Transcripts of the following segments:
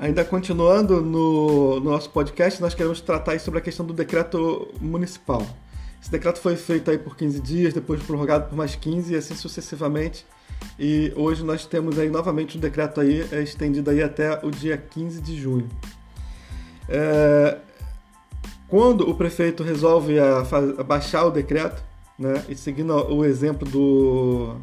Ainda continuando no, no, nosso podcast, nós queremos tratar sobre a questão do decreto municipal. Esse decreto foi feito aí por 15 dias, depois prorrogado por mais 15 e assim sucessivamente. E hoje nós temos aí novamente um decreto aí é, estendido aí até o dia 15 de junho. É, quando o prefeito resolve a, a baixar o decreto, né, e seguindo o exemplo do,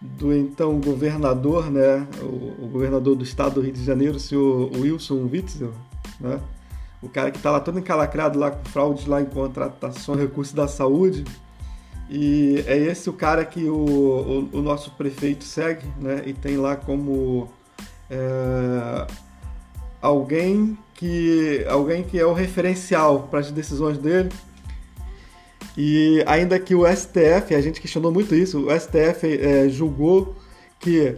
do então governador, né, o, o, governador do estado do Rio de Janeiro, o senhor Wilson Witzel, né, o cara que está lá todo encalacrado lá com fraudes lá em contratação recursos da saúde. E é esse o cara que o, o, o nosso prefeito segue, né, e tem lá como é, alguém que alguém que é o referencial para as decisões dele e ainda que o STF, a gente questionou muito isso, o STF é, julgou que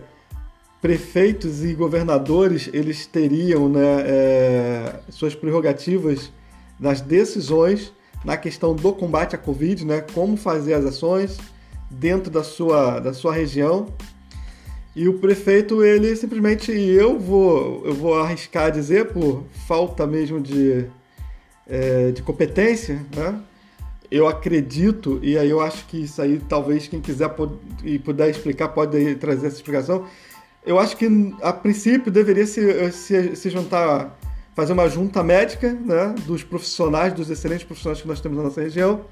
prefeitos e governadores eles teriam né, é, suas prerrogativas nas decisões na questão do combate à Covid, né, como fazer as ações dentro da sua, da sua região. E o prefeito, ele simplesmente, eu vou, eu vou arriscar dizer, por falta mesmo de, é, de competência, né, eu acredito, e aí eu acho que isso aí talvez quem quiser e puder explicar pode trazer essa explicação. Eu acho que a princípio deveria se, se, se juntar, fazer uma junta médica né, dos profissionais, dos excelentes profissionais que nós temos na nossa região,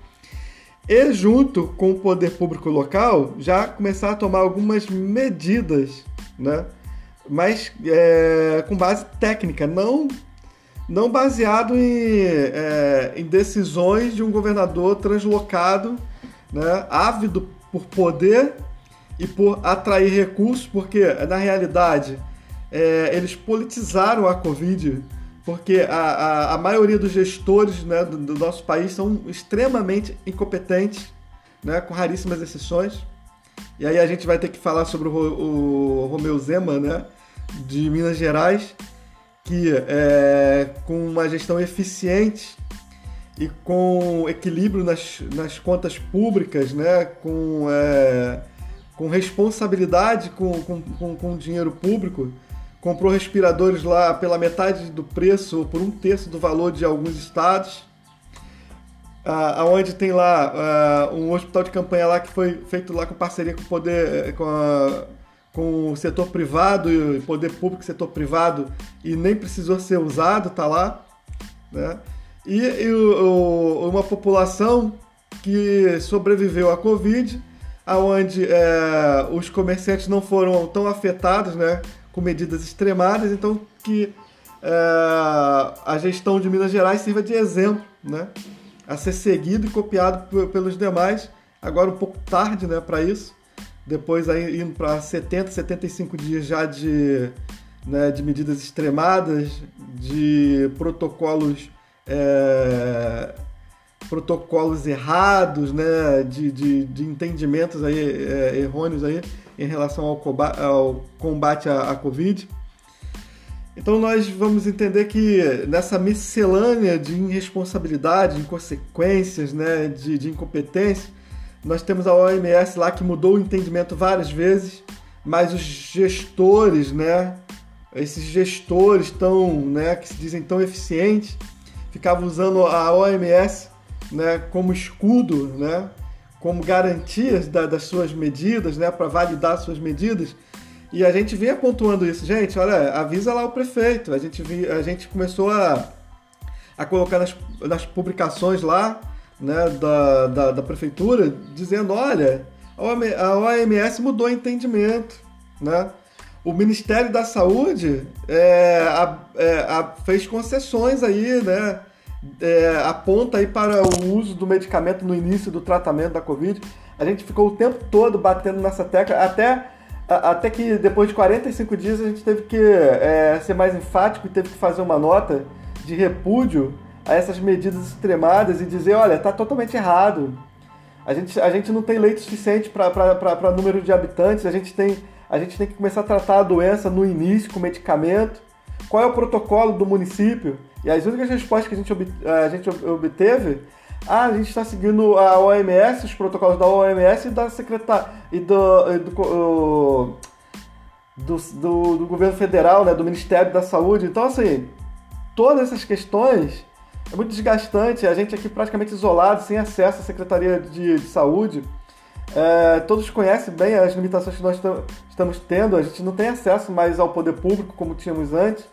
e junto com o poder público local já começar a tomar algumas medidas, né? Mas é, com base técnica, não não baseado em, é, em decisões de um governador translocado, né, ávido por poder e por atrair recursos, porque na realidade é, eles politizaram a Covid, porque a, a, a maioria dos gestores né, do, do, nosso país são extremamente incompetentes, né, com raríssimas exceções. E aí a gente vai ter que falar sobre o, o Romeu Zema, né, de Minas Gerais, que é, com uma gestão eficiente e com equilíbrio nas, nas contas públicas, né, com, é, com responsabilidade com, com, com, com dinheiro público, comprou respiradores lá pela metade do preço, ou por um terço do valor de alguns estados, aonde tem lá uh, um hospital de campanha lá que foi feito lá com parceria com o poder, com a, com o setor privado e poder público setor privado e nem precisou ser usado, tá lá, né? E, e o, uma população que sobreviveu à Covid, aonde é, os comerciantes não foram tão afetados, né, com medidas extremadas, então que é, a gestão de Minas Gerais sirva de exemplo, né, a ser seguido e copiado pelos demais. Agora um pouco tarde, né, para isso depois aí indo para 70, 75 dias já de, né, de medidas extremadas, de protocolos é, protocolos errados, né, de, de, de entendimentos aí, é, errôneos aí em relação ao, combate, ao combate à, à Covid. Então nós vamos entender que nessa miscelânea de irresponsabilidade, inconsequências, né, de, de incompetência, nós temos a OMS lá que mudou o entendimento várias vezes, mas os gestores, né, esses gestores tão, né, que se dizem tão eficientes, ficavam usando a OMS, né, como escudo, né, como garantias da, das suas medidas, né, para validar suas medidas. E a gente vinha pontuando isso, gente, olha, avisa lá o prefeito. A gente, vi, a gente começou a, a colocar nas, nas publicações lá né, da, da, da prefeitura dizendo, olha, a OMS mudou o entendimento, né? O Ministério da Saúde é, a, é, a, fez concessões aí, né? É, aponta aí para o uso do medicamento no início do tratamento da Covid. A gente ficou o tempo todo batendo nessa tecla, até, até que depois de 45 dias a gente teve que é, ser mais enfático e teve que fazer uma nota de repúdio a essas medidas extremadas e dizer, olha, está totalmente errado. A gente, a gente não tem leite suficiente para número de habitantes, a gente, tem, a gente tem que começar a tratar a doença no início com medicamento. Qual é o protocolo do município? E as únicas respostas que a gente, a gente obteve, ah, a gente está seguindo a OMS, os protocolos da OMS e da secretária e do, e do do, do, do governo federal, né, do Ministério da Saúde. Então, assim, todas essas questões é muito desgastante. A gente aqui praticamente isolado, sem acesso à Secretaria de, de Saúde. É, todos conhecem bem as limitações que nós estamos tendo. A gente não tem acesso mais ao poder público como tínhamos antes.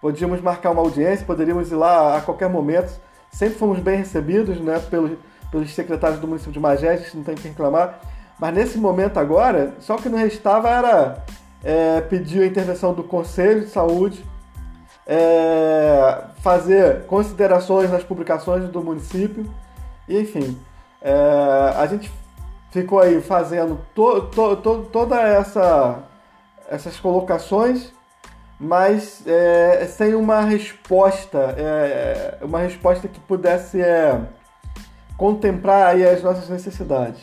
Podíamos marcar uma audiência, poderíamos ir lá a qualquer momento. Sempre fomos bem recebidos né, pelos, pelos secretários do município de Magé, a gente não tem que reclamar. Mas nesse momento agora, só o que não restava era é, pedir a intervenção do Conselho de Saúde, é, fazer considerações nas publicações do município, enfim. É, a gente ficou aí fazendo to, to, to, toda essa essas colocações, mas é, sem uma resposta, é, uma resposta que pudesse é, contemplar aí as nossas necessidades.